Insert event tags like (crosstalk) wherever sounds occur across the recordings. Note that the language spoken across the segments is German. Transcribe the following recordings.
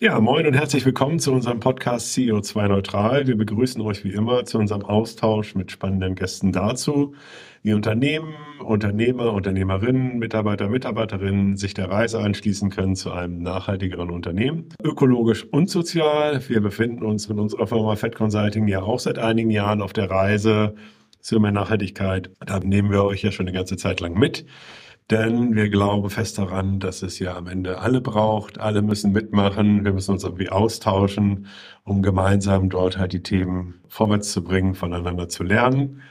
Ja, moin und herzlich willkommen zu unserem Podcast CO2 Neutral. Wir begrüßen euch wie immer zu unserem Austausch mit spannenden Gästen dazu, wie Unternehmen, Unternehmer, Unternehmerinnen, Mitarbeiter, Mitarbeiterinnen sich der Reise anschließen können zu einem nachhaltigeren Unternehmen, ökologisch und sozial. Wir befinden uns mit unserer Firma Fed Consulting ja auch seit einigen Jahren auf der Reise zu mehr Nachhaltigkeit. Da nehmen wir euch ja schon eine ganze Zeit lang mit. Denn wir glauben fest daran, dass es ja am Ende alle braucht. Alle müssen mitmachen. Wir müssen uns irgendwie austauschen, um gemeinsam dort halt die Themen vorwärts zu bringen, voneinander zu lernen.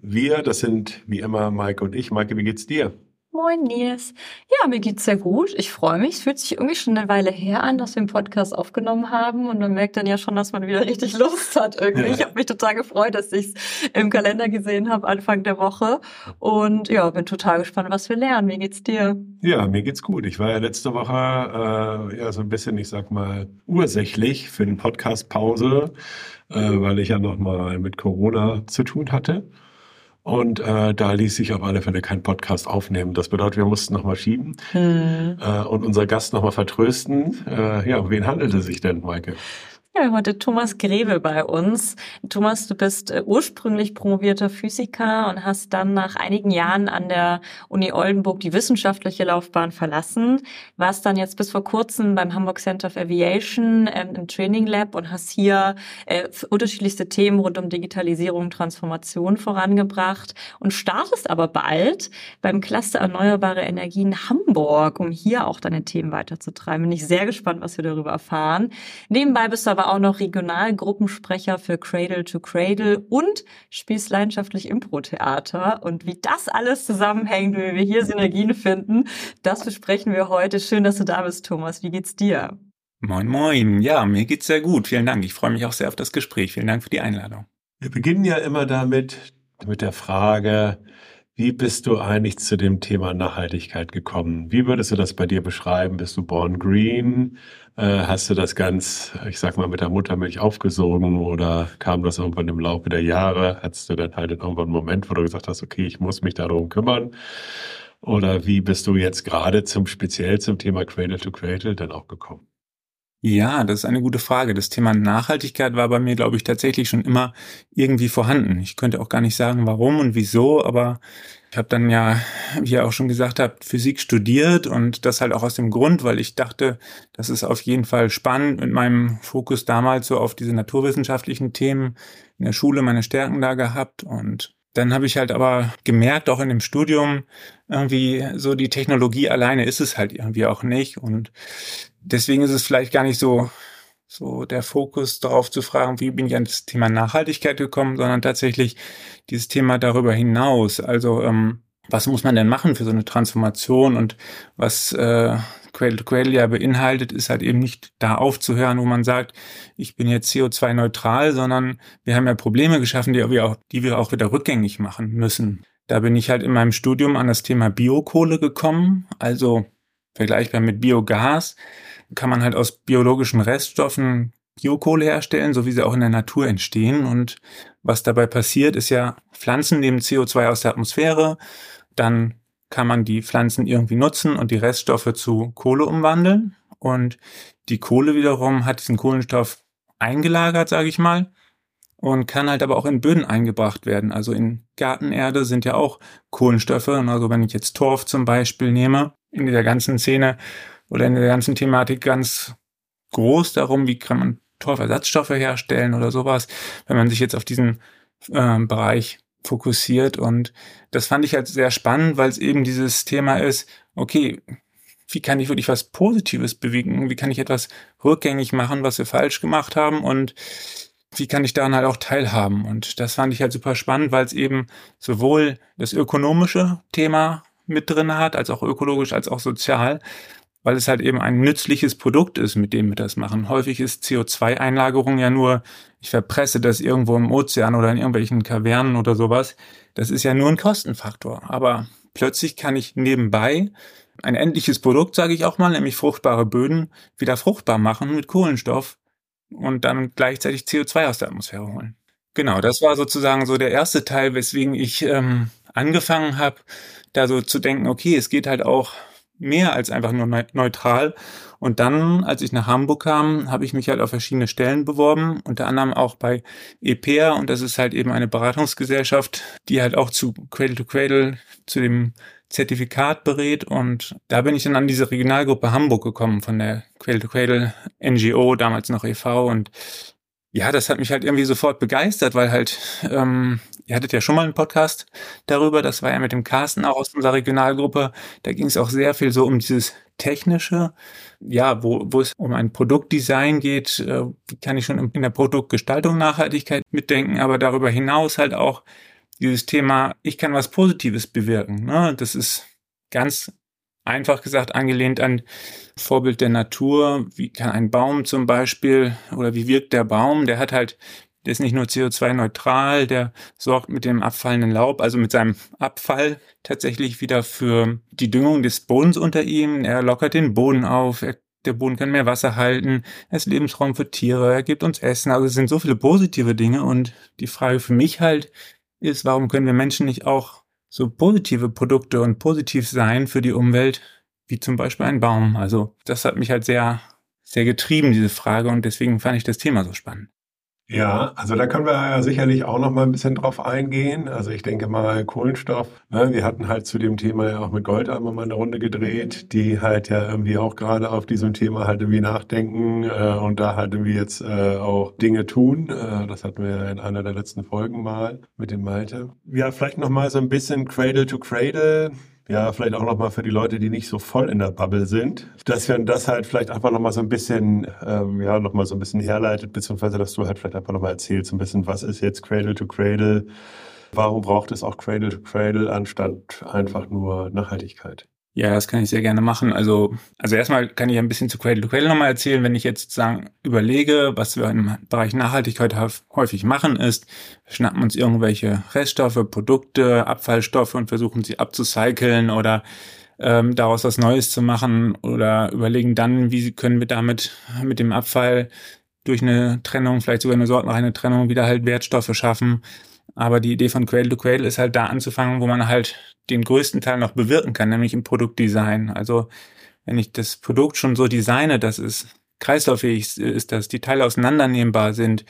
Wir, das sind wie immer Maike und ich. Maike, wie geht's dir? Moin Nils. Ja, mir geht's sehr gut. Ich freue mich. Es fühlt sich irgendwie schon eine Weile her an, dass wir einen Podcast aufgenommen haben und man merkt dann ja schon, dass man wieder richtig Lust hat irgendwie. Ja. Ich habe mich total gefreut, dass ich es im Kalender gesehen habe Anfang der Woche und ja, bin total gespannt, was wir lernen. Wie geht's dir? Ja, mir geht's gut. Ich war ja letzte Woche äh, ja so ein bisschen, ich sag mal, ursächlich für den Podcast Pause, äh, weil ich ja noch mal mit Corona zu tun hatte. Und äh, da ließ sich auf alle Fälle kein Podcast aufnehmen. Das bedeutet, wir mussten nochmal schieben hm. äh, und unser Gast nochmal vertrösten. Äh, ja, um wen handelte es sich denn, Maike? Haben heute Thomas Greve bei uns. Thomas, du bist äh, ursprünglich promovierter Physiker und hast dann nach einigen Jahren an der Uni Oldenburg die wissenschaftliche Laufbahn verlassen. Warst dann jetzt bis vor kurzem beim Hamburg Center of Aviation ähm, im Training Lab und hast hier äh, unterschiedlichste Themen rund um Digitalisierung Transformation vorangebracht und startest aber bald beim Cluster Erneuerbare Energien Hamburg, um hier auch deine Themen weiterzutreiben. Bin ich sehr gespannt, was wir darüber erfahren. Nebenbei bist du aber auch noch Regionalgruppensprecher für Cradle to Cradle und spielst leidenschaftlich Impro-Theater. Und wie das alles zusammenhängt, wie wir hier Synergien finden, das besprechen wir heute. Schön, dass du da bist, Thomas. Wie geht's dir? Moin, moin. Ja, mir geht's sehr gut. Vielen Dank. Ich freue mich auch sehr auf das Gespräch. Vielen Dank für die Einladung. Wir beginnen ja immer damit, mit der Frage, wie bist du eigentlich zu dem Thema Nachhaltigkeit gekommen? Wie würdest du das bei dir beschreiben? Bist du born green? Äh, hast du das ganz, ich sag mal, mit der Muttermilch aufgesogen oder kam das irgendwann im Laufe der Jahre? Hattest du dann halt irgendwann einen Moment, wo du gesagt hast, okay, ich muss mich darum kümmern? Oder wie bist du jetzt gerade zum speziell zum Thema Cradle to Cradle dann auch gekommen? Ja, das ist eine gute Frage. Das Thema Nachhaltigkeit war bei mir, glaube ich, tatsächlich schon immer irgendwie vorhanden. Ich könnte auch gar nicht sagen, warum und wieso, aber ich habe dann ja, wie ihr auch schon gesagt habt, Physik studiert und das halt auch aus dem Grund, weil ich dachte, das ist auf jeden Fall spannend mit meinem Fokus damals so auf diese naturwissenschaftlichen Themen in der Schule meine Stärken da gehabt und dann habe ich halt aber gemerkt, auch in dem Studium, irgendwie so die Technologie alleine ist es halt irgendwie auch nicht. Und deswegen ist es vielleicht gar nicht so, so der Fokus darauf zu fragen, wie bin ich an das Thema Nachhaltigkeit gekommen, sondern tatsächlich dieses Thema darüber hinaus. Also ähm, was muss man denn machen für so eine Transformation und was äh, To Cradle ja beinhaltet, ist halt eben nicht da aufzuhören, wo man sagt, ich bin jetzt CO2-neutral, sondern wir haben ja Probleme geschaffen, die wir, auch, die wir auch wieder rückgängig machen müssen. Da bin ich halt in meinem Studium an das Thema Biokohle gekommen, also vergleichbar mit Biogas kann man halt aus biologischen Reststoffen Biokohle herstellen, so wie sie auch in der Natur entstehen. Und was dabei passiert, ist ja, Pflanzen nehmen CO2 aus der Atmosphäre, dann kann man die Pflanzen irgendwie nutzen und die Reststoffe zu Kohle umwandeln. Und die Kohle wiederum hat diesen Kohlenstoff eingelagert, sage ich mal, und kann halt aber auch in Böden eingebracht werden. Also in Gartenerde sind ja auch Kohlenstoffe. Also wenn ich jetzt Torf zum Beispiel nehme, in dieser ganzen Szene oder in der ganzen Thematik ganz groß darum, wie kann man Torfersatzstoffe herstellen oder sowas, wenn man sich jetzt auf diesen äh, Bereich fokussiert. Und das fand ich halt sehr spannend, weil es eben dieses Thema ist, okay, wie kann ich wirklich was Positives bewegen? Wie kann ich etwas rückgängig machen, was wir falsch gemacht haben? Und wie kann ich daran halt auch teilhaben? Und das fand ich halt super spannend, weil es eben sowohl das ökonomische Thema mit drin hat, als auch ökologisch, als auch sozial, weil es halt eben ein nützliches Produkt ist, mit dem wir das machen. Häufig ist CO2-Einlagerung ja nur, ich verpresse das irgendwo im Ozean oder in irgendwelchen Kavernen oder sowas. Das ist ja nur ein Kostenfaktor. Aber plötzlich kann ich nebenbei ein endliches Produkt, sage ich auch mal, nämlich fruchtbare Böden, wieder fruchtbar machen mit Kohlenstoff und dann gleichzeitig CO2 aus der Atmosphäre holen. Genau, das war sozusagen so der erste Teil, weswegen ich ähm, angefangen habe, da so zu denken, okay, es geht halt auch mehr als einfach nur neutral. Und dann, als ich nach Hamburg kam, habe ich mich halt auf verschiedene Stellen beworben, unter anderem auch bei EPEA und das ist halt eben eine Beratungsgesellschaft, die halt auch zu Cradle to Cradle, zu dem Zertifikat berät und da bin ich dann an diese Regionalgruppe Hamburg gekommen von der Cradle to Cradle NGO, damals noch e.V. und ja, das hat mich halt irgendwie sofort begeistert, weil halt, ähm, ihr hattet ja schon mal einen Podcast darüber, das war ja mit dem Carsten auch aus unserer Regionalgruppe, da ging es auch sehr viel so um dieses Technische, ja, wo, wo es um ein Produktdesign geht, äh, kann ich schon in der Produktgestaltung Nachhaltigkeit mitdenken, aber darüber hinaus halt auch dieses Thema, ich kann was Positives bewirken. Ne? Das ist ganz einfach gesagt angelehnt an Vorbild der Natur. Wie kann ein Baum zum Beispiel oder wie wirkt der Baum? Der hat halt, der ist nicht nur CO2-neutral, der sorgt mit dem abfallenden Laub, also mit seinem Abfall tatsächlich wieder für die Düngung des Bodens unter ihm. Er lockert den Boden auf, er der Boden kann mehr Wasser halten, er ist Lebensraum für Tiere, er gibt uns Essen. Also es sind so viele positive Dinge und die Frage für mich halt, ist, warum können wir Menschen nicht auch so positive Produkte und positiv sein für die Umwelt, wie zum Beispiel ein Baum? Also das hat mich halt sehr, sehr getrieben, diese Frage, und deswegen fand ich das Thema so spannend. Ja, also da können wir ja sicherlich auch noch mal ein bisschen drauf eingehen. Also ich denke mal Kohlenstoff. Ne, wir hatten halt zu dem Thema ja auch mit Goldammer mal eine Runde gedreht, die halt ja irgendwie auch gerade auf diesem Thema halt irgendwie nachdenken äh, und da halt irgendwie jetzt äh, auch Dinge tun. Äh, das hatten wir in einer der letzten Folgen mal mit dem Malte. Ja, vielleicht noch mal so ein bisschen Cradle to Cradle ja, vielleicht auch nochmal für die Leute, die nicht so voll in der Bubble sind, dass wir das halt vielleicht einfach nochmal so ein bisschen, ähm, ja, nochmal so ein bisschen herleitet, beziehungsweise dass du halt vielleicht einfach nochmal erzählst, so ein bisschen, was ist jetzt Cradle to Cradle? Warum braucht es auch Cradle to Cradle anstatt einfach nur Nachhaltigkeit? Ja, das kann ich sehr gerne machen. Also, also erstmal kann ich ein bisschen zu Cradle to Cradle nochmal erzählen. Wenn ich jetzt sozusagen überlege, was wir im Bereich Nachhaltigkeit häufig machen, ist, wir schnappen uns irgendwelche Reststoffe, Produkte, Abfallstoffe und versuchen sie abzucyceln oder ähm, daraus was Neues zu machen oder überlegen dann, wie können wir damit mit dem Abfall durch eine Trennung, vielleicht sogar eine sortenreine Trennung, wieder halt Wertstoffe schaffen. Aber die Idee von Cradle to Cradle ist halt da anzufangen, wo man halt den größten Teil noch bewirken kann, nämlich im Produktdesign. Also wenn ich das Produkt schon so designe, dass es kreislauffähig ist, dass die Teile auseinandernehmbar sind,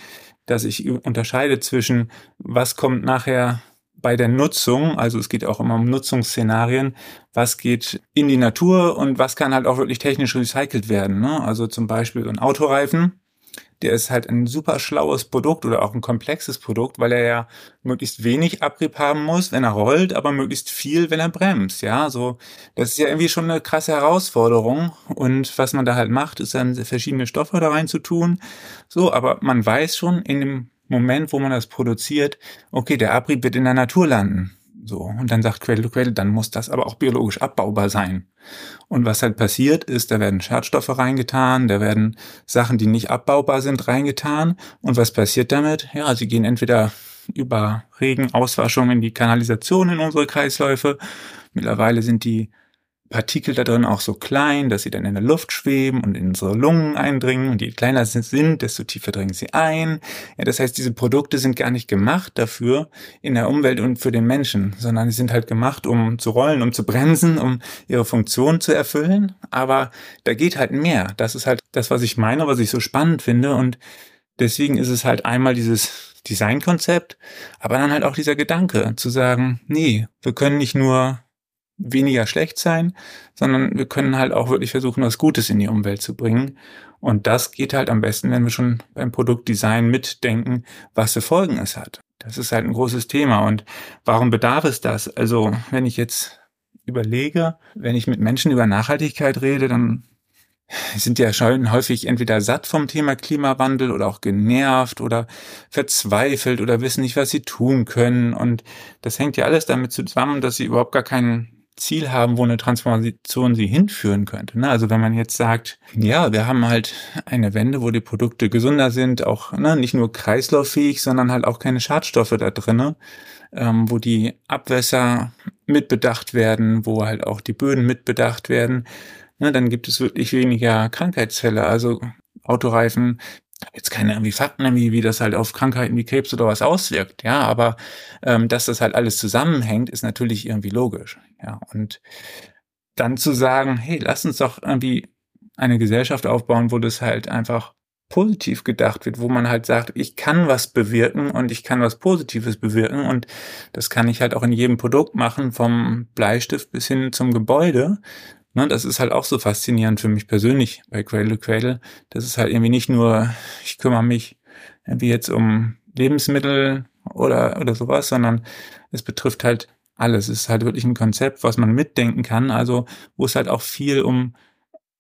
dass ich unterscheide zwischen, was kommt nachher bei der Nutzung, also es geht auch immer um Nutzungsszenarien, was geht in die Natur und was kann halt auch wirklich technisch recycelt werden. Ne? Also zum Beispiel ein Autoreifen, der ist halt ein super schlaues Produkt oder auch ein komplexes Produkt, weil er ja möglichst wenig Abrieb haben muss, wenn er rollt, aber möglichst viel, wenn er bremst. Ja, so, das ist ja irgendwie schon eine krasse Herausforderung. Und was man da halt macht, ist dann verschiedene Stoffe da rein zu tun. So, aber man weiß schon in dem Moment, wo man das produziert, okay, der Abrieb wird in der Natur landen. So, und dann sagt to Cradle, dann muss das aber auch biologisch abbaubar sein. Und was halt passiert ist, da werden Schadstoffe reingetan, da werden Sachen, die nicht abbaubar sind, reingetan. Und was passiert damit? Ja, sie gehen entweder über Regen, Auswaschung in die Kanalisation in unsere Kreisläufe. Mittlerweile sind die Partikel da drin auch so klein, dass sie dann in der Luft schweben und in unsere Lungen eindringen. Und je kleiner sie sind, desto tiefer dringen sie ein. Ja, das heißt, diese Produkte sind gar nicht gemacht dafür in der Umwelt und für den Menschen, sondern sie sind halt gemacht, um zu rollen, um zu bremsen, um ihre Funktion zu erfüllen. Aber da geht halt mehr. Das ist halt das, was ich meine, was ich so spannend finde. Und deswegen ist es halt einmal dieses Designkonzept, aber dann halt auch dieser Gedanke zu sagen, nee, wir können nicht nur weniger schlecht sein, sondern wir können halt auch wirklich versuchen, was Gutes in die Umwelt zu bringen. Und das geht halt am besten, wenn wir schon beim Produktdesign mitdenken, was für Folgen es hat. Das ist halt ein großes Thema. Und warum bedarf es das? Also, wenn ich jetzt überlege, wenn ich mit Menschen über Nachhaltigkeit rede, dann sind ja schon häufig entweder satt vom Thema Klimawandel oder auch genervt oder verzweifelt oder wissen nicht, was sie tun können. Und das hängt ja alles damit zusammen, dass sie überhaupt gar keinen Ziel haben, wo eine Transformation sie hinführen könnte. Ne? Also wenn man jetzt sagt, ja, wir haben halt eine Wende, wo die Produkte gesünder sind, auch ne, nicht nur kreislauffähig, sondern halt auch keine Schadstoffe da drinne, ähm, wo die Abwässer mitbedacht werden, wo halt auch die Böden mitbedacht werden, ne, dann gibt es wirklich weniger Krankheitsfälle. Also Autoreifen jetzt keine irgendwie Fakten, irgendwie, wie das halt auf Krankheiten wie Krebs oder was auswirkt, ja, aber ähm, dass das halt alles zusammenhängt, ist natürlich irgendwie logisch, ja, und dann zu sagen, hey, lass uns doch irgendwie eine Gesellschaft aufbauen, wo das halt einfach positiv gedacht wird, wo man halt sagt, ich kann was bewirken und ich kann was Positives bewirken und das kann ich halt auch in jedem Produkt machen, vom Bleistift bis hin zum Gebäude. Ne, das ist halt auch so faszinierend für mich persönlich bei Cradle to Cradle. Das ist halt irgendwie nicht nur, ich kümmere mich irgendwie jetzt um Lebensmittel oder, oder sowas, sondern es betrifft halt alles. Es ist halt wirklich ein Konzept, was man mitdenken kann, also wo es halt auch viel um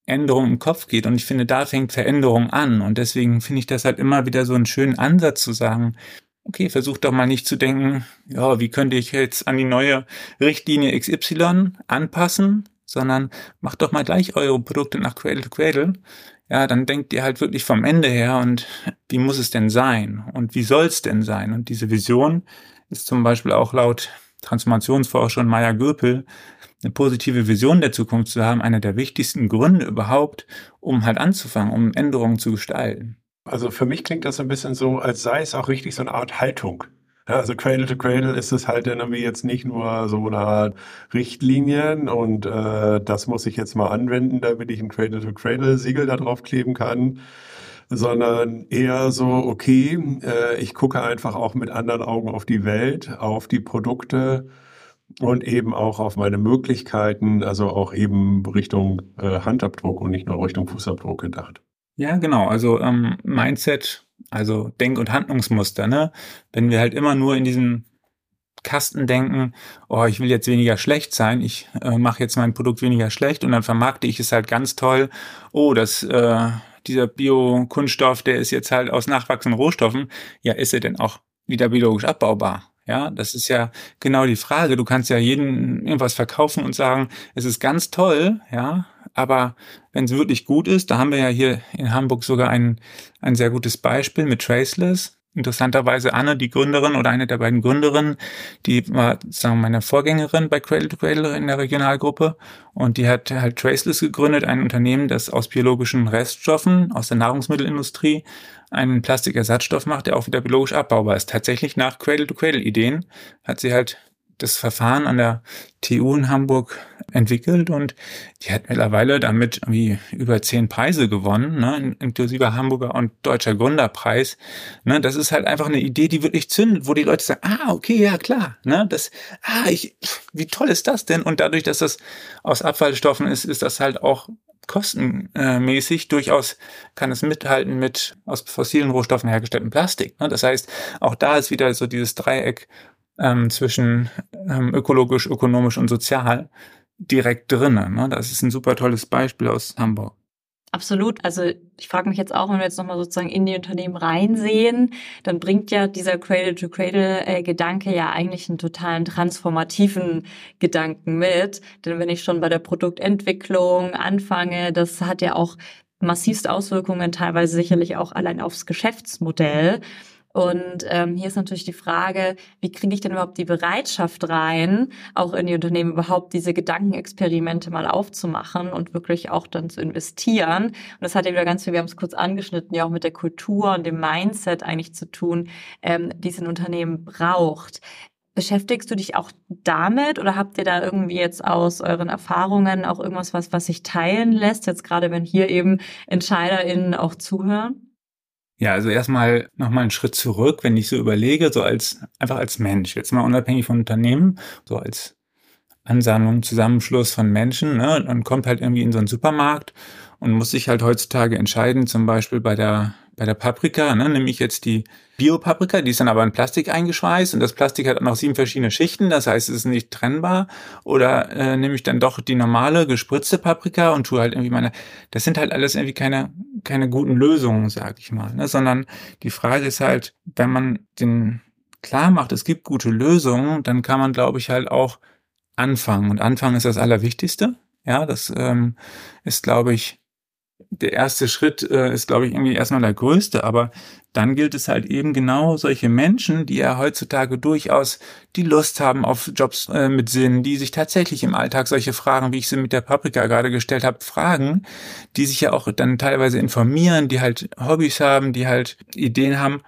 Änderung im Kopf geht. Und ich finde, da fängt Veränderung an. Und deswegen finde ich das halt immer wieder so einen schönen Ansatz zu sagen, okay, versucht doch mal nicht zu denken, ja, wie könnte ich jetzt an die neue Richtlinie XY anpassen, sondern macht doch mal gleich eure Produkte nach Cradle to Cradle. Ja, dann denkt ihr halt wirklich vom Ende her und wie muss es denn sein und wie soll es denn sein? Und diese Vision ist zum Beispiel auch laut Transformationsforscher Maya Göpel eine positive Vision der Zukunft zu haben, einer der wichtigsten Gründe überhaupt, um halt anzufangen, um Änderungen zu gestalten. Also für mich klingt das ein bisschen so, als sei es auch richtig so eine Art Haltung. Ja, also Cradle to Cradle ist es halt dann irgendwie jetzt nicht nur so eine Art Richtlinien und äh, das muss ich jetzt mal anwenden, damit ich ein Cradle to Cradle Siegel da drauf kleben kann, sondern eher so, okay, äh, ich gucke einfach auch mit anderen Augen auf die Welt, auf die Produkte, und eben auch auf meine Möglichkeiten, also auch eben Richtung äh, Handabdruck und nicht nur Richtung Fußabdruck gedacht. Ja, genau. Also ähm, Mindset, also Denk- und Handlungsmuster. Ne? Wenn wir halt immer nur in diesem Kasten denken, oh, ich will jetzt weniger schlecht sein, ich äh, mache jetzt mein Produkt weniger schlecht und dann vermarkte ich es halt ganz toll. Oh, das äh, dieser Bio-Kunststoff, der ist jetzt halt aus nachwachsenden Rohstoffen. Ja, ist er denn auch wieder biologisch abbaubar? Ja, das ist ja genau die Frage. Du kannst ja jeden irgendwas verkaufen und sagen, es ist ganz toll, ja, aber wenn es wirklich gut ist, da haben wir ja hier in Hamburg sogar ein, ein sehr gutes Beispiel mit Traceless. Interessanterweise Anne, die Gründerin oder eine der beiden Gründerinnen, die war sagen meine Vorgängerin bei Cradle to Cradle in der Regionalgruppe und die hat halt Traceless gegründet, ein Unternehmen, das aus biologischen Reststoffen aus der Nahrungsmittelindustrie einen Plastikersatzstoff macht, der auch wieder biologisch abbaubar ist. Tatsächlich nach Cradle-to-Cradle-Ideen hat sie halt das Verfahren an der TU in Hamburg entwickelt und die hat mittlerweile damit wie über zehn Preise gewonnen, ne, inklusive Hamburger und Deutscher Gründerpreis. Ne, das ist halt einfach eine Idee, die wirklich zündet, wo die Leute sagen, ah, okay, ja klar, ne, das, ah, ich, wie toll ist das denn? Und dadurch, dass das aus Abfallstoffen ist, ist das halt auch kostenmäßig durchaus kann es mithalten mit aus fossilen Rohstoffen hergestelltem Plastik. Ne? Das heißt, auch da ist wieder so dieses Dreieck ähm, zwischen ähm, ökologisch, ökonomisch und sozial direkt drinnen. Ne? Das ist ein super tolles Beispiel aus Hamburg. Absolut. Also ich frage mich jetzt auch, wenn wir jetzt nochmal sozusagen in die Unternehmen reinsehen, dann bringt ja dieser Cradle-to-Cradle-Gedanke ja eigentlich einen totalen transformativen Gedanken mit. Denn wenn ich schon bei der Produktentwicklung anfange, das hat ja auch massivst Auswirkungen, teilweise sicherlich auch allein aufs Geschäftsmodell. Und ähm, hier ist natürlich die Frage, wie kriege ich denn überhaupt die Bereitschaft rein, auch in die Unternehmen überhaupt diese Gedankenexperimente mal aufzumachen und wirklich auch dann zu investieren. Und das hat ja wieder ganz viel, wir haben es kurz angeschnitten, ja auch mit der Kultur und dem Mindset eigentlich zu tun, ähm, die es ein Unternehmen braucht. Beschäftigst du dich auch damit oder habt ihr da irgendwie jetzt aus euren Erfahrungen auch irgendwas, was, was sich teilen lässt, jetzt gerade wenn hier eben EntscheiderInnen auch zuhören? Ja, also erstmal nochmal einen Schritt zurück, wenn ich so überlege, so als, einfach als Mensch, jetzt mal unabhängig von Unternehmen, so als Ansammlung, Zusammenschluss von Menschen, ne, und kommt halt irgendwie in so einen Supermarkt und muss sich halt heutzutage entscheiden, zum Beispiel bei der, bei der Paprika, ne, nehme ich jetzt die Bio-Paprika, die ist dann aber in Plastik eingeschweißt und das Plastik hat noch sieben verschiedene Schichten, das heißt, es ist nicht trennbar. Oder äh, nehme ich dann doch die normale gespritzte Paprika und tue halt irgendwie meine, das sind halt alles irgendwie keine, keine guten Lösungen, sag ich mal, ne, sondern die Frage ist halt, wenn man den klar macht, es gibt gute Lösungen, dann kann man, glaube ich, halt auch anfangen. Und anfangen ist das Allerwichtigste. Ja, das ähm, ist, glaube ich, der erste Schritt äh, ist, glaube ich, irgendwie erstmal der größte, aber dann gilt es halt eben genau solche Menschen, die ja heutzutage durchaus die Lust haben auf Jobs äh, mit Sinn, die sich tatsächlich im Alltag solche Fragen, wie ich sie mit der Paprika gerade gestellt habe, fragen, die sich ja auch dann teilweise informieren, die halt Hobbys haben, die halt Ideen haben,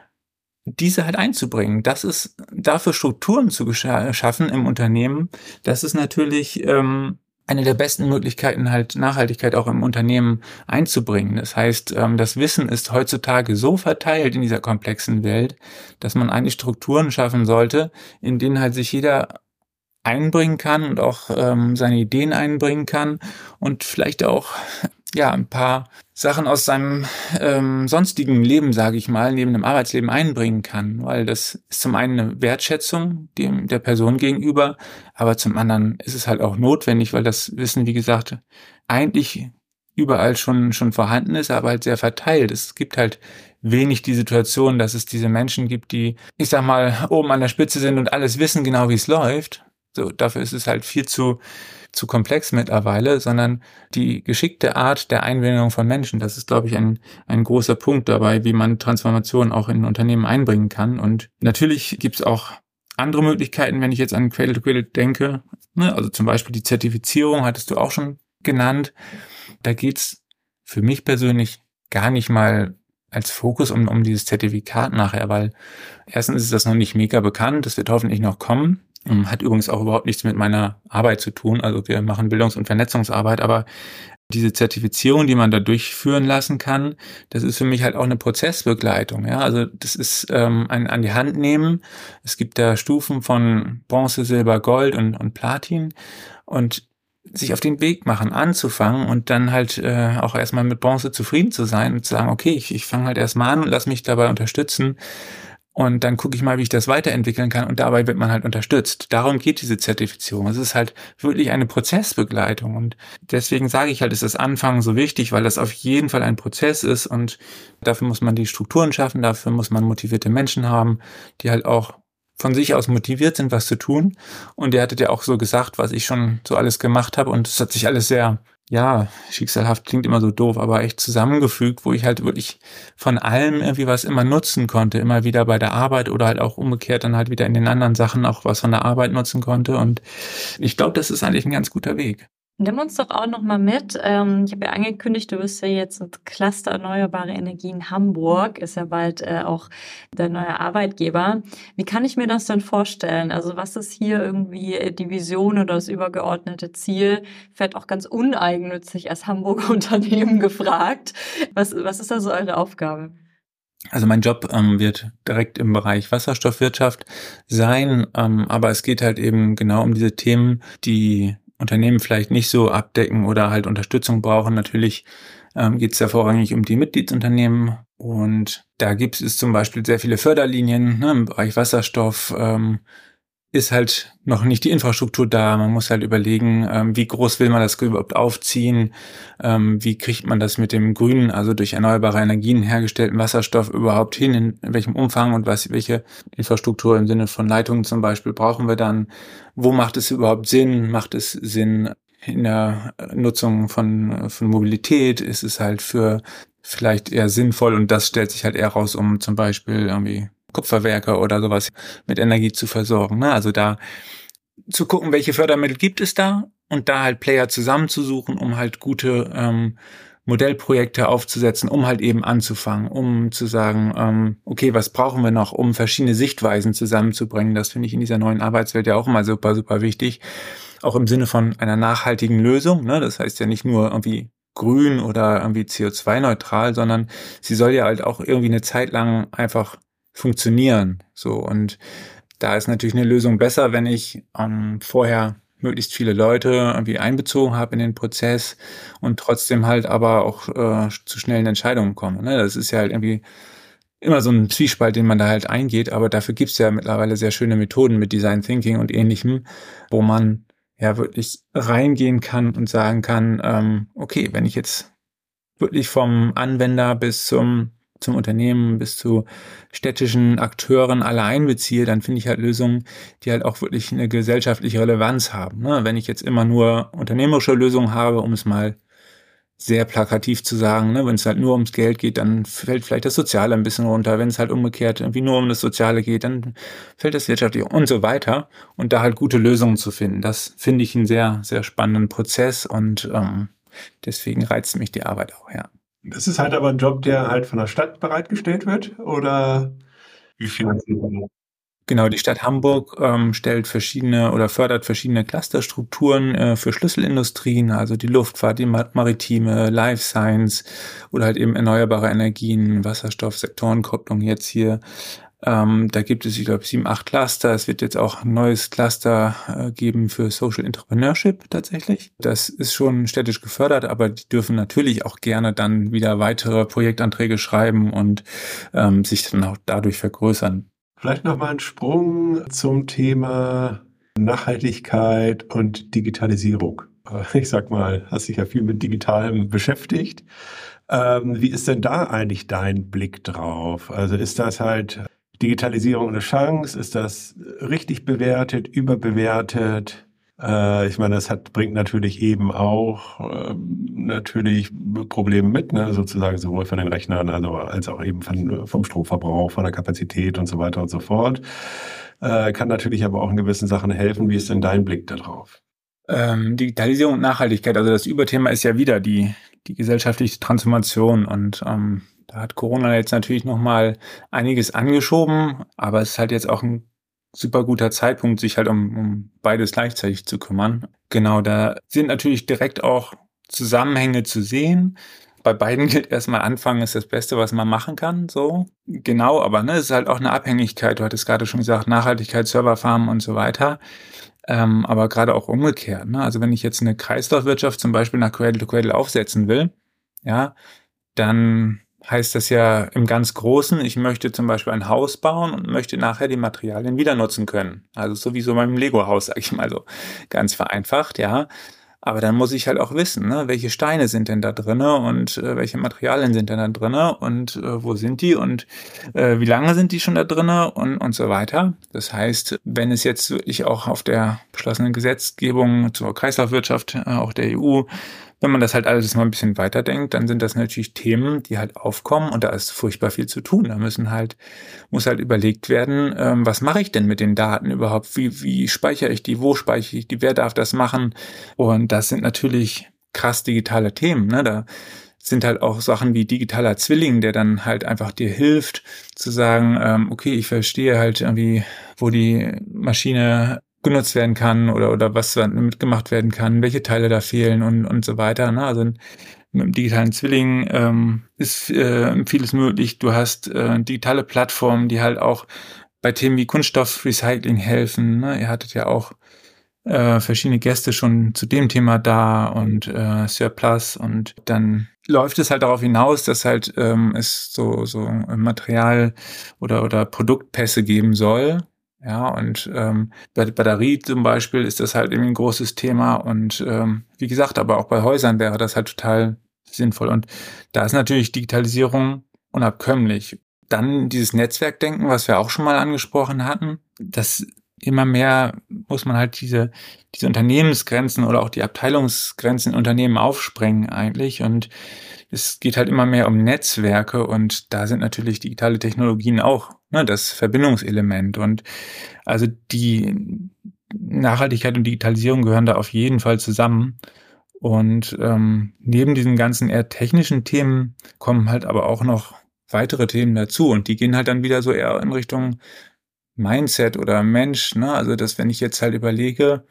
diese halt einzubringen. Das ist dafür Strukturen zu schaffen im Unternehmen. Das ist natürlich ähm, eine der besten Möglichkeiten, halt Nachhaltigkeit auch im Unternehmen einzubringen. Das heißt, ähm, das Wissen ist heutzutage so verteilt in dieser komplexen Welt, dass man eigentlich Strukturen schaffen sollte, in denen halt sich jeder einbringen kann und auch ähm, seine Ideen einbringen kann und vielleicht auch ja ein paar Sachen aus seinem ähm, sonstigen Leben, sage ich mal, neben dem Arbeitsleben einbringen kann, weil das ist zum einen eine Wertschätzung dem der Person gegenüber, aber zum anderen ist es halt auch notwendig, weil das Wissen, wie gesagt, eigentlich überall schon schon vorhanden ist, aber halt sehr verteilt. Es gibt halt wenig die Situation, dass es diese Menschen gibt, die, ich sag mal, oben an der Spitze sind und alles wissen genau, wie es läuft. So, dafür ist es halt viel zu zu komplex mittlerweile, sondern die geschickte Art der Einbindung von Menschen. Das ist, glaube ich, ein, ein großer Punkt dabei, wie man Transformation auch in Unternehmen einbringen kann. Und natürlich gibt es auch andere Möglichkeiten, wenn ich jetzt an Cradle to Cradle denke. Ne? Also zum Beispiel die Zertifizierung hattest du auch schon genannt. Da geht's für mich persönlich gar nicht mal als Fokus um, um dieses Zertifikat nachher, weil erstens ist das noch nicht mega bekannt, das wird hoffentlich noch kommen. Ähm, hat übrigens auch überhaupt nichts mit meiner Arbeit zu tun. Also wir machen Bildungs- und Vernetzungsarbeit, aber diese Zertifizierung, die man da durchführen lassen kann, das ist für mich halt auch eine Prozessbegleitung. Ja, also das ist ähm, ein an die Hand nehmen. Es gibt da Stufen von Bronze, Silber, Gold und, und Platin und sich auf den Weg machen, anzufangen und dann halt äh, auch erstmal mit Bronze zufrieden zu sein und zu sagen, okay, ich, ich fange halt erstmal an und lass mich dabei unterstützen und dann gucke ich mal, wie ich das weiterentwickeln kann. Und dabei wird man halt unterstützt. Darum geht diese Zertifizierung. Es ist halt wirklich eine Prozessbegleitung. Und deswegen sage ich halt, ist das Anfangen so wichtig, weil das auf jeden Fall ein Prozess ist. Und dafür muss man die Strukturen schaffen. Dafür muss man motivierte Menschen haben, die halt auch von sich aus motiviert sind, was zu tun. Und ihr hattet ja auch so gesagt, was ich schon so alles gemacht habe. Und es hat sich alles sehr ja, schicksalhaft klingt immer so doof, aber echt zusammengefügt, wo ich halt wirklich von allem irgendwie was immer nutzen konnte, immer wieder bei der Arbeit oder halt auch umgekehrt dann halt wieder in den anderen Sachen auch was von der Arbeit nutzen konnte. Und ich glaube, das ist eigentlich ein ganz guter Weg. Nimm uns doch auch noch mal mit. Ähm, ich habe ja angekündigt, du bist ja jetzt ein Cluster Erneuerbare Energien Hamburg, ist ja bald äh, auch der neue Arbeitgeber. Wie kann ich mir das denn vorstellen? Also was ist hier irgendwie die Vision oder das übergeordnete Ziel? Fällt auch ganz uneigennützig als Hamburger (laughs) Unternehmen gefragt. Was, was ist da so eure Aufgabe? Also mein Job ähm, wird direkt im Bereich Wasserstoffwirtschaft sein, ähm, aber es geht halt eben genau um diese Themen, die Unternehmen vielleicht nicht so abdecken oder halt Unterstützung brauchen. Natürlich ähm, geht es ja vorrangig um die Mitgliedsunternehmen und da gibt es zum Beispiel sehr viele Förderlinien ne, im Bereich Wasserstoff. Ähm, ist halt noch nicht die Infrastruktur da. Man muss halt überlegen, ähm, wie groß will man das überhaupt aufziehen, ähm, wie kriegt man das mit dem grünen, also durch erneuerbare Energien hergestellten Wasserstoff überhaupt hin, in, in welchem Umfang und was, welche Infrastruktur im Sinne von Leitungen zum Beispiel brauchen wir dann, wo macht es überhaupt Sinn, macht es Sinn in der Nutzung von, von Mobilität, ist es halt für vielleicht eher sinnvoll und das stellt sich halt eher raus, um zum Beispiel irgendwie Kupferwerke oder sowas mit Energie zu versorgen. Ne? Also da zu gucken, welche Fördermittel gibt es da und da halt Player zusammenzusuchen, um halt gute ähm, Modellprojekte aufzusetzen, um halt eben anzufangen, um zu sagen, ähm, okay, was brauchen wir noch, um verschiedene Sichtweisen zusammenzubringen. Das finde ich in dieser neuen Arbeitswelt ja auch immer super, super wichtig. Auch im Sinne von einer nachhaltigen Lösung. Ne? Das heißt ja nicht nur irgendwie grün oder irgendwie CO2-neutral, sondern sie soll ja halt auch irgendwie eine Zeit lang einfach funktionieren. So und da ist natürlich eine Lösung besser, wenn ich ähm, vorher möglichst viele Leute irgendwie einbezogen habe in den Prozess und trotzdem halt aber auch äh, zu schnellen Entscheidungen komme. Ne? Das ist ja halt irgendwie immer so ein Zwiespalt, den man da halt eingeht, aber dafür gibt's ja mittlerweile sehr schöne Methoden mit Design Thinking und ähnlichem, wo man ja wirklich reingehen kann und sagen kann, ähm, okay, wenn ich jetzt wirklich vom Anwender bis zum zum Unternehmen bis zu städtischen Akteuren alle einbeziehe, dann finde ich halt Lösungen, die halt auch wirklich eine gesellschaftliche Relevanz haben. Ne? Wenn ich jetzt immer nur unternehmerische Lösungen habe, um es mal sehr plakativ zu sagen, ne? wenn es halt nur ums Geld geht, dann fällt vielleicht das Soziale ein bisschen runter. Wenn es halt umgekehrt irgendwie nur um das Soziale geht, dann fällt das Wirtschaftliche und so weiter. Und da halt gute Lösungen zu finden, das finde ich einen sehr, sehr spannenden Prozess und ähm, deswegen reizt mich die Arbeit auch, ja. Das ist halt aber ein Job, der halt von der Stadt bereitgestellt wird oder wie finanziert man Genau, die Stadt Hamburg ähm, stellt verschiedene oder fördert verschiedene Clusterstrukturen äh, für Schlüsselindustrien, also die Luftfahrt, die Maritime, Life Science oder halt eben erneuerbare Energien, Wasserstoff, Sektorenkopplung jetzt hier. Ähm, da gibt es, ich glaube, sieben, acht Cluster. Es wird jetzt auch ein neues Cluster äh, geben für Social Entrepreneurship tatsächlich. Das ist schon städtisch gefördert, aber die dürfen natürlich auch gerne dann wieder weitere Projektanträge schreiben und ähm, sich dann auch dadurch vergrößern. Vielleicht noch mal ein Sprung zum Thema Nachhaltigkeit und Digitalisierung. Ich sag mal, hast dich ja viel mit Digitalem beschäftigt. Ähm, wie ist denn da eigentlich dein Blick drauf? Also ist das halt Digitalisierung eine Chance? Ist das richtig bewertet, überbewertet? Äh, ich meine, das hat, bringt natürlich eben auch äh, natürlich Probleme mit, ne? sozusagen sowohl von den Rechnern also, als auch eben von, vom Stromverbrauch, von der Kapazität und so weiter und so fort. Äh, kann natürlich aber auch in gewissen Sachen helfen. Wie ist denn dein Blick darauf? Ähm, Digitalisierung und Nachhaltigkeit, also das Überthema ist ja wieder die, die gesellschaftliche Transformation und ähm, da hat Corona jetzt natürlich nochmal einiges angeschoben, aber es ist halt jetzt auch ein super guter Zeitpunkt, sich halt um, um beides gleichzeitig zu kümmern. Genau, da sind natürlich direkt auch Zusammenhänge zu sehen. Bei beiden (laughs) gilt erstmal anfangen ist das Beste, was man machen kann, so. Genau, aber ne, es ist halt auch eine Abhängigkeit. Du hattest gerade schon gesagt, Nachhaltigkeit, Serverfarmen und so weiter. Ähm, aber gerade auch umgekehrt. Ne? Also wenn ich jetzt eine Kreislaufwirtschaft zum Beispiel nach Cradle to Cradle aufsetzen will, ja, dann heißt das ja im ganz Großen, ich möchte zum Beispiel ein Haus bauen und möchte nachher die Materialien wieder nutzen können. Also sowieso beim Lego-Haus, sag ich mal so ganz vereinfacht, ja. Aber dann muss ich halt auch wissen, ne, welche Steine sind denn da drinne und äh, welche Materialien sind denn da drinne und äh, wo sind die und äh, wie lange sind die schon da drinne und, und so weiter. Das heißt, wenn es jetzt wirklich auch auf der beschlossenen Gesetzgebung zur Kreislaufwirtschaft, äh, auch der EU, wenn man das halt alles mal ein bisschen weiterdenkt, dann sind das natürlich Themen, die halt aufkommen und da ist furchtbar viel zu tun. Da müssen halt, muss halt überlegt werden, ähm, was mache ich denn mit den Daten überhaupt? Wie, wie speichere ich die? Wo speichere ich die? Wer darf das machen? Und das sind natürlich krass digitale Themen. Ne? Da sind halt auch Sachen wie digitaler Zwilling, der dann halt einfach dir hilft zu sagen, ähm, okay, ich verstehe halt irgendwie, wo die Maschine genutzt werden kann oder, oder was damit gemacht werden kann, welche Teile da fehlen und, und so weiter. Ne? Also mit dem digitalen Zwilling ähm, ist äh, vieles möglich. Du hast äh, digitale Plattformen, die halt auch bei Themen wie Kunststoffrecycling helfen. Ne? Ihr hattet ja auch äh, verschiedene Gäste schon zu dem Thema da und äh, Surplus und dann läuft es halt darauf hinaus, dass halt ähm, es so so Material oder oder Produktpässe geben soll, ja, und ähm, bei Batterie zum Beispiel ist das halt irgendwie ein großes Thema. Und ähm, wie gesagt, aber auch bei Häusern wäre das halt total sinnvoll. Und da ist natürlich Digitalisierung unabkömmlich. Dann dieses Netzwerkdenken, was wir auch schon mal angesprochen hatten, das immer mehr muss man halt diese, diese Unternehmensgrenzen oder auch die Abteilungsgrenzen in Unternehmen aufsprengen eigentlich. Und es geht halt immer mehr um Netzwerke und da sind natürlich digitale Technologien auch ne, das Verbindungselement. Und also die Nachhaltigkeit und Digitalisierung gehören da auf jeden Fall zusammen. Und ähm, neben diesen ganzen eher technischen Themen kommen halt aber auch noch weitere Themen dazu und die gehen halt dann wieder so eher in Richtung Mindset oder Mensch. Ne? Also dass wenn ich jetzt halt überlege,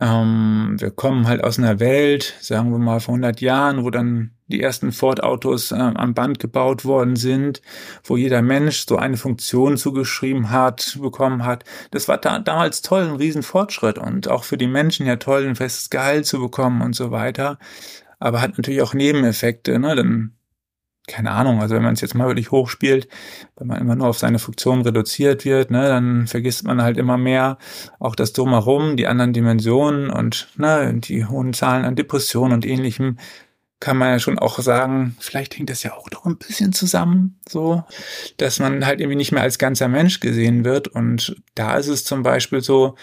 ähm, wir kommen halt aus einer Welt, sagen wir mal vor 100 Jahren, wo dann die ersten Ford-Autos äh, am Band gebaut worden sind, wo jeder Mensch so eine Funktion zugeschrieben hat, bekommen hat. Das war da, damals toll, ein Riesenfortschritt und auch für die Menschen ja toll, ein festes Gehalt zu bekommen und so weiter. Aber hat natürlich auch Nebeneffekte, ne? Dann keine Ahnung, also wenn man es jetzt mal wirklich hochspielt, wenn man immer nur auf seine Funktion reduziert wird, ne, dann vergisst man halt immer mehr auch das Drumherum, die anderen Dimensionen und ne, die hohen Zahlen an Depressionen und ähnlichem kann man ja schon auch sagen, vielleicht hängt das ja auch doch ein bisschen zusammen, so, dass man halt irgendwie nicht mehr als ganzer Mensch gesehen wird. Und da ist es zum Beispiel so,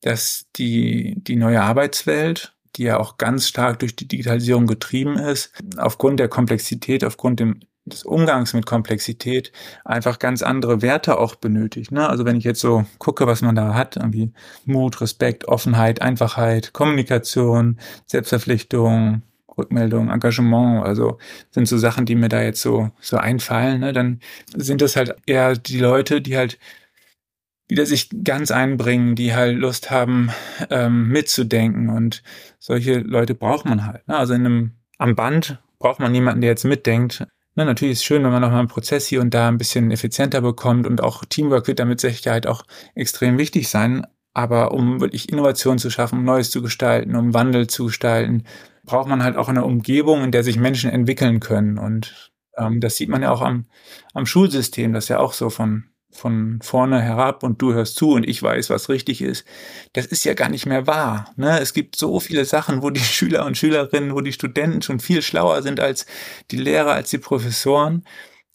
dass die, die neue Arbeitswelt die ja auch ganz stark durch die Digitalisierung getrieben ist, aufgrund der Komplexität, aufgrund dem, des Umgangs mit Komplexität einfach ganz andere Werte auch benötigt. Ne? Also wenn ich jetzt so gucke, was man da hat, irgendwie Mut, Respekt, Offenheit, Einfachheit, Kommunikation, Selbstverpflichtung, Rückmeldung, Engagement, also sind so Sachen, die mir da jetzt so, so einfallen, ne? dann sind das halt eher die Leute, die halt wieder sich ganz einbringen, die halt Lust haben, ähm, mitzudenken. Und solche Leute braucht man halt. Ne? Also in einem, am Band braucht man niemanden, der jetzt mitdenkt. Ne, natürlich ist es schön, wenn man noch mal einen Prozess hier und da ein bisschen effizienter bekommt und auch Teamwork wird damit Sicherheit auch extrem wichtig sein. Aber um wirklich Innovation zu schaffen, um Neues zu gestalten, um Wandel zu gestalten, braucht man halt auch eine Umgebung, in der sich Menschen entwickeln können. Und ähm, das sieht man ja auch am, am Schulsystem, das ja auch so von von vorne herab und du hörst zu und ich weiß, was richtig ist. Das ist ja gar nicht mehr wahr. Ne? Es gibt so viele Sachen, wo die (laughs) Schüler und Schülerinnen, wo die Studenten schon viel schlauer sind als die Lehrer, als die Professoren.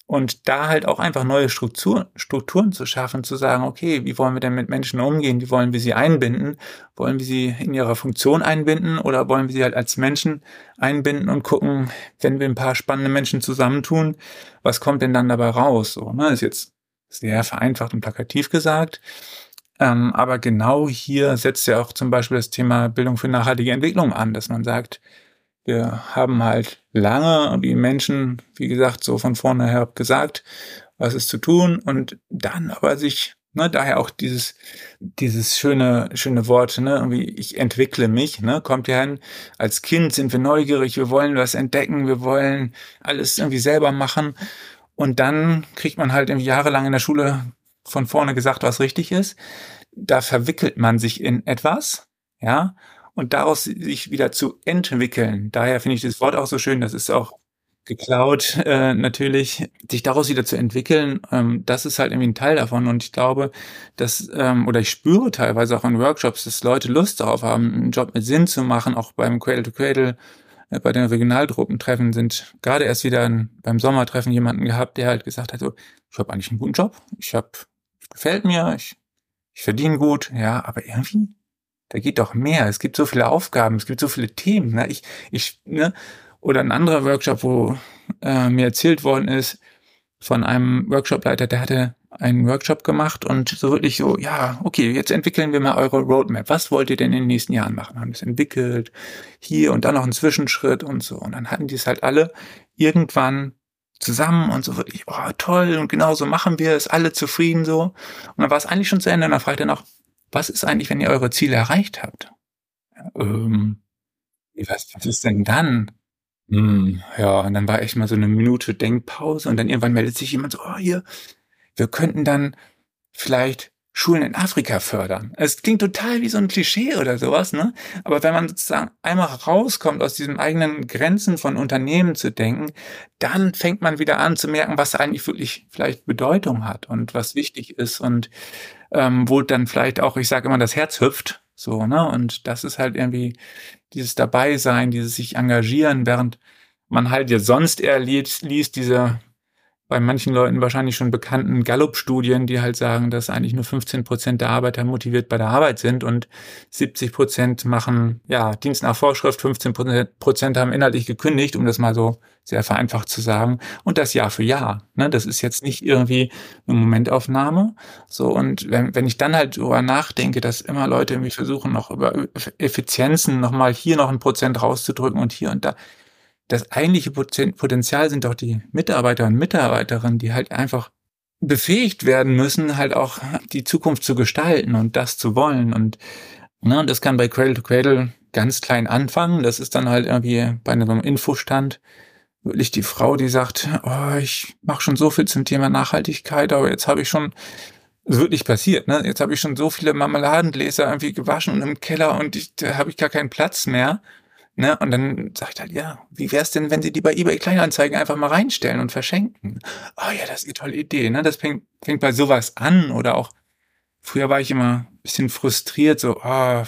Und da halt auch einfach neue Strukturen, Strukturen zu schaffen, zu sagen, okay, wie wollen wir denn mit Menschen umgehen? Wie wollen wir sie einbinden? Wollen wir sie in ihrer Funktion einbinden oder wollen wir sie halt als Menschen einbinden und gucken, wenn wir ein paar spannende Menschen zusammentun, was kommt denn dann dabei raus? So, ne? Ist jetzt sehr vereinfacht und plakativ gesagt. Ähm, aber genau hier setzt ja auch zum Beispiel das Thema Bildung für nachhaltige Entwicklung an, dass man sagt, wir haben halt lange die Menschen, wie gesagt, so von vorne her gesagt, was ist zu tun und dann aber sich, ne, daher auch dieses, dieses schöne, schöne Wort, ne, irgendwie, ich entwickle mich, ne, kommt ja hin. Als Kind sind wir neugierig, wir wollen was entdecken, wir wollen alles irgendwie selber machen und dann kriegt man halt jahrelang in der Schule von vorne gesagt, was richtig ist. Da verwickelt man sich in etwas, ja, und daraus sich wieder zu entwickeln. Daher finde ich das Wort auch so schön. Das ist auch geklaut, äh, natürlich, sich daraus wieder zu entwickeln, ähm, das ist halt irgendwie ein Teil davon. Und ich glaube, dass, ähm, oder ich spüre teilweise auch in Workshops, dass Leute Lust darauf haben, einen Job mit Sinn zu machen, auch beim Cradle to Cradle bei den Regionaltruppentreffen sind gerade erst wieder ein, beim Sommertreffen jemanden gehabt, der halt gesagt hat, so, ich habe eigentlich einen guten Job, ich habe, gefällt mir, ich, ich verdiene gut, ja, aber irgendwie, da geht doch mehr. Es gibt so viele Aufgaben, es gibt so viele Themen. Ne? Ich, ich, ne? Oder ein anderer Workshop, wo äh, mir erzählt worden ist von einem Workshopleiter, der hatte einen Workshop gemacht und so wirklich so, ja, okay, jetzt entwickeln wir mal eure Roadmap. Was wollt ihr denn in den nächsten Jahren machen? Haben es entwickelt, hier und dann noch einen Zwischenschritt und so. Und dann hatten die es halt alle irgendwann zusammen und so wirklich, oh toll, und genau so machen wir es, alle zufrieden so. Und dann war es eigentlich schon zu Ende und dann fragt er noch, was ist eigentlich, wenn ihr eure Ziele erreicht habt? ähm, was, was ist denn dann? Hm, ja, und dann war echt mal so eine Minute Denkpause und dann irgendwann meldet sich jemand so, oh hier, wir könnten dann vielleicht Schulen in Afrika fördern. Es klingt total wie so ein Klischee oder sowas, ne? Aber wenn man sozusagen einmal rauskommt aus diesen eigenen Grenzen von Unternehmen zu denken, dann fängt man wieder an zu merken, was eigentlich wirklich vielleicht Bedeutung hat und was wichtig ist und ähm, wo dann vielleicht auch, ich sage immer, das Herz hüpft, so, ne? Und das ist halt irgendwie dieses Dabeisein, dieses sich engagieren, während man halt ja sonst eher liest, liest diese bei manchen Leuten wahrscheinlich schon bekannten Gallup-Studien, die halt sagen, dass eigentlich nur 15 Prozent der Arbeiter motiviert bei der Arbeit sind und 70 Prozent machen, ja, Dienst nach Vorschrift, 15 Prozent haben inhaltlich gekündigt, um das mal so sehr vereinfacht zu sagen. Und das Jahr für Jahr. Ne? Das ist jetzt nicht irgendwie eine Momentaufnahme. So, und wenn, wenn ich dann halt darüber nachdenke, dass immer Leute irgendwie versuchen, noch über Effizienzen nochmal hier noch ein Prozent rauszudrücken und hier und da, das eigentliche Potenzial sind doch die Mitarbeiter und Mitarbeiterinnen, die halt einfach befähigt werden müssen, halt auch die Zukunft zu gestalten und das zu wollen. Und ne, das kann bei Cradle to Cradle ganz klein anfangen. Das ist dann halt irgendwie bei einem Infostand wirklich die Frau, die sagt, oh, ich mache schon so viel zum Thema Nachhaltigkeit, aber jetzt habe ich schon es ist wirklich passiert, ne? Jetzt habe ich schon so viele Marmeladengläser irgendwie gewaschen und im Keller und ich, da habe ich gar keinen Platz mehr. Ne? Und dann sag ich halt, ja, wie wär's denn, wenn Sie die bei eBay Kleinanzeigen einfach mal reinstellen und verschenken? Oh ja, das ist eine tolle Idee. Ne? Das fängt, fängt bei sowas an. Oder auch, früher war ich immer ein bisschen frustriert, so, oh,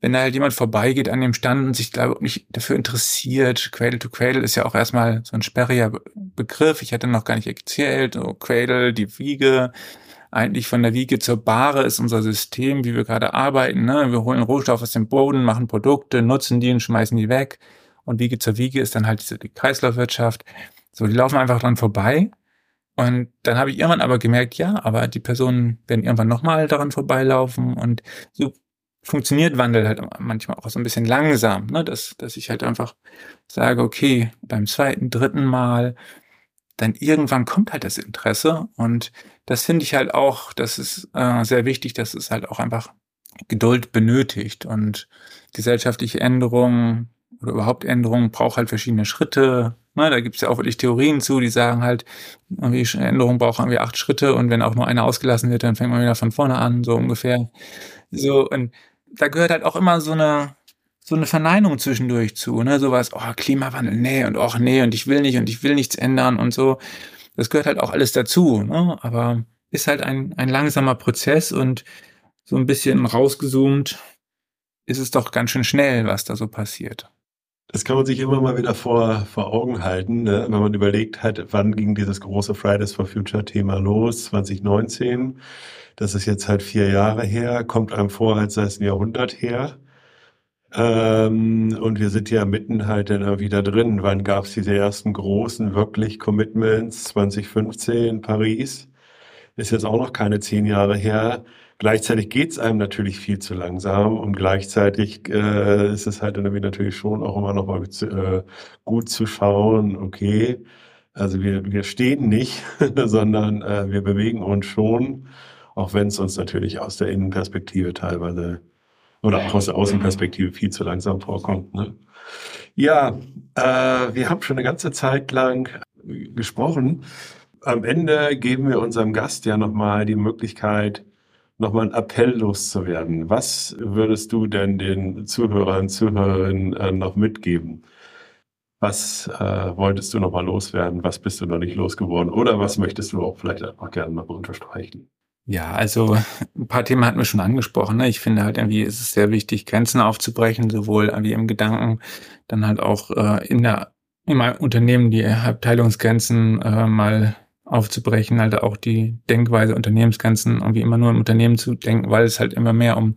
wenn da halt jemand vorbeigeht an dem Stand und sich, glaube ich, nicht dafür interessiert. Cradle to Cradle ist ja auch erstmal so ein sperriger Begriff. Ich hatte noch gar nicht erzählt, so Cradle, die Wiege, eigentlich von der Wiege zur Bahre ist unser System, wie wir gerade arbeiten. Ne? Wir holen Rohstoff aus dem Boden, machen Produkte, nutzen die und schmeißen die weg. Und Wiege zur Wiege ist dann halt diese die Kreislaufwirtschaft. So, die laufen einfach dran vorbei. Und dann habe ich irgendwann aber gemerkt, ja, aber die Personen werden irgendwann nochmal daran vorbeilaufen. Und so funktioniert Wandel halt manchmal auch so ein bisschen langsam, ne? dass, dass ich halt einfach sage, okay, beim zweiten, dritten Mal dann irgendwann kommt halt das Interesse und das finde ich halt auch, das ist äh, sehr wichtig, dass es halt auch einfach Geduld benötigt und gesellschaftliche Änderungen oder überhaupt Änderungen braucht halt verschiedene Schritte. Ne, da gibt es ja auch wirklich Theorien zu, die sagen halt, irgendwie Änderungen brauchen irgendwie acht Schritte und wenn auch nur einer ausgelassen wird, dann fängt man wieder von vorne an, so ungefähr. So, und da gehört halt auch immer so eine, so eine Verneinung zwischendurch zu, ne, sowas, oh, Klimawandel, nee, und och, nee, und ich will nicht, und ich will nichts ändern und so. Das gehört halt auch alles dazu, ne, aber ist halt ein, ein langsamer Prozess und so ein bisschen rausgezoomt ist es doch ganz schön schnell, was da so passiert. Das kann man sich immer mal wieder vor, vor Augen halten, ne? wenn man überlegt hat, wann ging dieses große Fridays for Future Thema los, 2019. Das ist jetzt halt vier Jahre her, kommt einem vor, als sei es ein Jahrhundert her. Ähm, und wir sind ja mitten halt dann wieder drin. Wann gab es diese ersten großen, wirklich Commitments? 2015, Paris. Ist jetzt auch noch keine zehn Jahre her. Gleichzeitig geht es einem natürlich viel zu langsam und gleichzeitig äh, ist es halt irgendwie natürlich schon auch immer noch mal äh, gut zu schauen, okay, also wir, wir stehen nicht, (laughs) sondern äh, wir bewegen uns schon, auch wenn es uns natürlich aus der Innenperspektive teilweise oder auch aus der Außenperspektive viel zu langsam vorkommt. Ne? Ja, äh, wir haben schon eine ganze Zeit lang gesprochen. Am Ende geben wir unserem Gast ja nochmal die Möglichkeit, nochmal einen Appell loszuwerden. Was würdest du denn den Zuhörern, Zuhörerinnen äh, noch mitgeben? Was äh, wolltest du nochmal loswerden? Was bist du noch nicht losgeworden? Oder was möchtest du auch vielleicht auch gerne noch unterstreichen? Ja, also ein paar Themen hatten wir schon angesprochen. Ne? Ich finde halt irgendwie ist es sehr wichtig, Grenzen aufzubrechen, sowohl irgendwie im Gedanken, dann halt auch äh, in der in meinem Unternehmen die Abteilungsgrenzen äh, mal aufzubrechen, halt auch die Denkweise Unternehmensgrenzen irgendwie immer nur im Unternehmen zu denken, weil es halt immer mehr um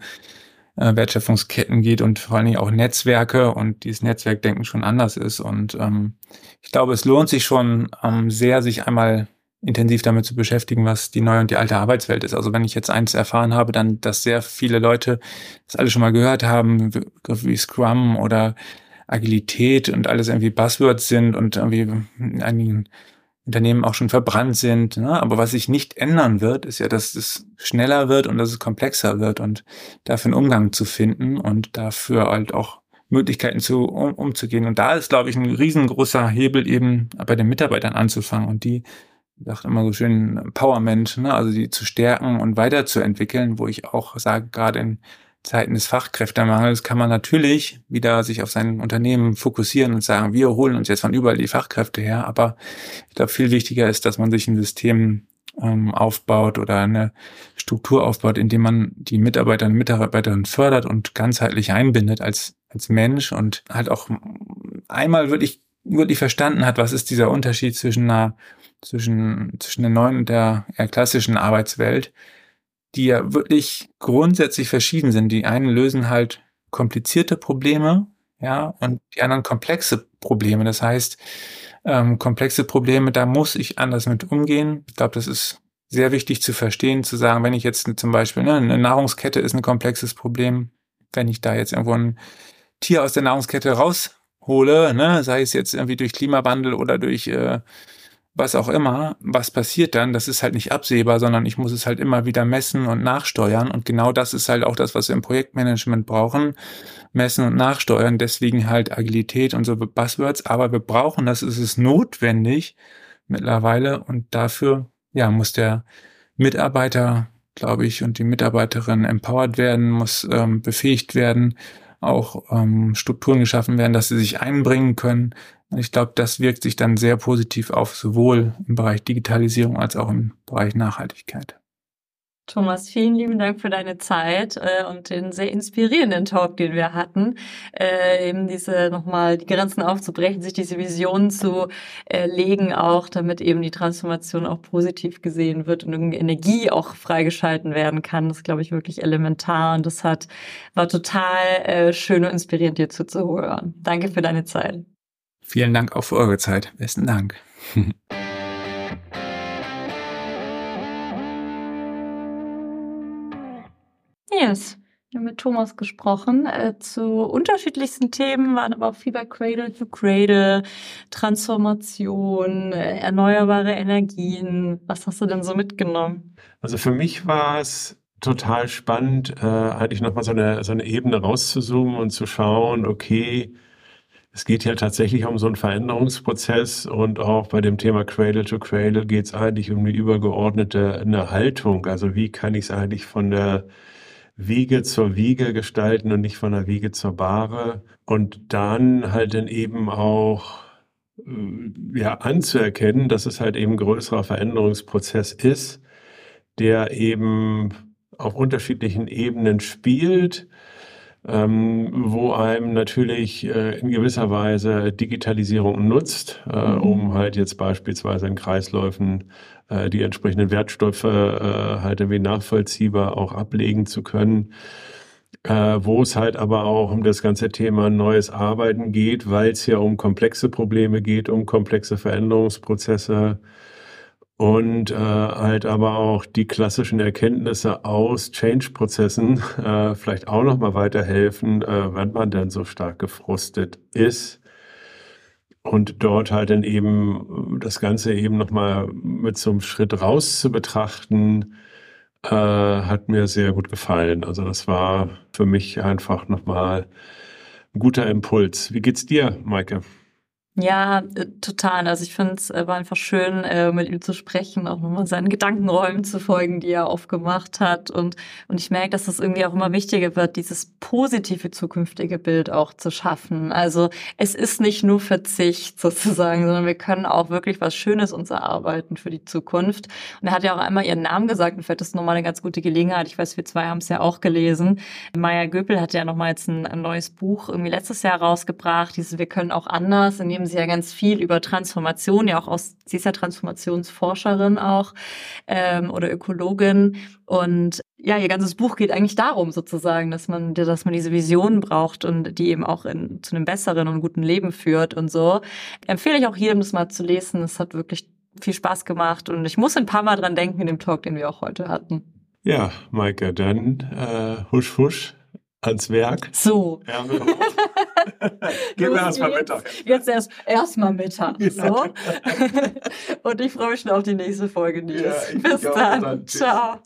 äh, Wertschöpfungsketten geht und vor allen Dingen auch Netzwerke und dieses Netzwerkdenken schon anders ist. Und ähm, ich glaube, es lohnt sich schon ähm, sehr, sich einmal intensiv damit zu beschäftigen, was die neue und die alte Arbeitswelt ist. Also wenn ich jetzt eins erfahren habe, dann, dass sehr viele Leute das alle schon mal gehört haben, wie Scrum oder Agilität und alles irgendwie Buzzwords sind und irgendwie in einigen Unternehmen auch schon verbrannt sind. Ne? Aber was sich nicht ändern wird, ist ja, dass es schneller wird und dass es komplexer wird und dafür einen Umgang zu finden und dafür halt auch Möglichkeiten zu um, umzugehen. Und da ist, glaube ich, ein riesengroßer Hebel eben bei den Mitarbeitern anzufangen und die sagt immer so schön Empowerment, ne? also die zu stärken und weiterzuentwickeln, wo ich auch sage, gerade in Zeiten des Fachkräftemangels kann man natürlich wieder sich auf sein Unternehmen fokussieren und sagen, wir holen uns jetzt von überall die Fachkräfte her. Aber ich glaube, viel wichtiger ist, dass man sich ein System ähm, aufbaut oder eine Struktur aufbaut, indem man die Mitarbeiter und Mitarbeiterinnen fördert und ganzheitlich einbindet als, als Mensch und halt auch einmal wirklich, wirklich verstanden hat, was ist dieser Unterschied zwischen einer, zwischen, zwischen der neuen und der eher klassischen Arbeitswelt die ja wirklich grundsätzlich verschieden sind. Die einen lösen halt komplizierte Probleme, ja, und die anderen komplexe Probleme. Das heißt, ähm, komplexe Probleme, da muss ich anders mit umgehen. Ich glaube, das ist sehr wichtig zu verstehen, zu sagen, wenn ich jetzt zum Beispiel, ne, eine Nahrungskette ist ein komplexes Problem, wenn ich da jetzt irgendwo ein Tier aus der Nahrungskette raushole, ne, sei es jetzt irgendwie durch Klimawandel oder durch äh, was auch immer, was passiert dann, das ist halt nicht absehbar, sondern ich muss es halt immer wieder messen und nachsteuern. Und genau das ist halt auch das, was wir im Projektmanagement brauchen. Messen und nachsteuern, deswegen halt Agilität und so Buzzwords. Aber wir brauchen das, es ist notwendig mittlerweile. Und dafür, ja, muss der Mitarbeiter, glaube ich, und die Mitarbeiterin empowered werden, muss ähm, befähigt werden, auch ähm, Strukturen geschaffen werden, dass sie sich einbringen können, ich glaube, das wirkt sich dann sehr positiv auf, sowohl im Bereich Digitalisierung als auch im Bereich Nachhaltigkeit. Thomas, vielen lieben Dank für deine Zeit äh, und den sehr inspirierenden Talk, den wir hatten. Äh, eben diese nochmal die Grenzen aufzubrechen, sich diese Visionen zu äh, legen, auch damit eben die Transformation auch positiv gesehen wird und irgendwie Energie auch freigeschalten werden kann. Das glaube ich, wirklich elementar und das hat war total äh, schön und inspirierend, dir zuzuhören. Danke für deine Zeit. Vielen Dank auch für eure Zeit. Besten Dank. (laughs) yes. Wir haben mit Thomas gesprochen äh, zu unterschiedlichsten Themen, waren aber auch viel bei Cradle to Cradle, Transformation, äh, erneuerbare Energien. Was hast du denn so mitgenommen? Also für mich war es total spannend, äh, eigentlich nochmal so eine, so eine Ebene rauszuzoomen und zu schauen, okay, es geht ja tatsächlich um so einen Veränderungsprozess und auch bei dem Thema Cradle to Cradle geht es eigentlich um die übergeordnete eine Haltung. Also wie kann ich es eigentlich von der Wiege zur Wiege gestalten und nicht von der Wiege zur Bahre und dann halt dann eben auch äh, ja anzuerkennen, dass es halt eben ein größerer Veränderungsprozess ist, der eben auf unterschiedlichen Ebenen spielt ähm, wo einem natürlich äh, in gewisser Weise Digitalisierung nutzt, äh, mhm. um halt jetzt beispielsweise in Kreisläufen äh, die entsprechenden Wertstoffe äh, halt irgendwie nachvollziehbar auch ablegen zu können. Äh, wo es halt aber auch um das ganze Thema neues Arbeiten geht, weil es ja um komplexe Probleme geht, um komplexe Veränderungsprozesse, und äh, halt aber auch die klassischen Erkenntnisse aus Change-Prozessen äh, vielleicht auch nochmal weiterhelfen, äh, wenn man dann so stark gefrustet ist. Und dort halt dann eben das Ganze eben nochmal mit so einem Schritt raus zu betrachten, äh, hat mir sehr gut gefallen. Also das war für mich einfach nochmal ein guter Impuls. Wie geht's dir, Maike? Ja, äh, total. Also ich finde es äh, war einfach schön, äh, mit ihm zu sprechen, auch nochmal seinen Gedankenräumen zu folgen, die er aufgemacht hat. Und, und ich merke, dass das irgendwie auch immer wichtiger wird, dieses positive zukünftige Bild auch zu schaffen. Also es ist nicht nur Verzicht (laughs) sozusagen, sondern wir können auch wirklich was Schönes uns erarbeiten für die Zukunft. Und er hat ja auch einmal ihren Namen gesagt und vielleicht ist nochmal eine ganz gute Gelegenheit. Ich weiß, wir zwei haben es ja auch gelesen. Maya Göpel hat ja nochmal jetzt ein, ein neues Buch irgendwie letztes Jahr rausgebracht, dieses Wir können auch anders, in dem schreiben sie ja ganz viel über Transformation, ja auch aus, sie ist ja Transformationsforscherin auch ähm, oder Ökologin. Und ja, ihr ganzes Buch geht eigentlich darum sozusagen, dass man, dass man diese Vision braucht und die eben auch in, zu einem besseren und guten Leben führt und so. Empfehle ich auch jedem, das mal zu lesen. Es hat wirklich viel Spaß gemacht und ich muss ein paar Mal dran denken in dem Talk, den wir auch heute hatten. Ja, Maike, dann äh, husch husch ans Werk. So. Ärmel hoch. (laughs) Gehen wir erstmal Mittag. Jetzt erst erstmal Mittag. So. (laughs) Und ich freue mich schon auf die nächste Folge, Nils. Ja, Bis dann. dann. Ciao.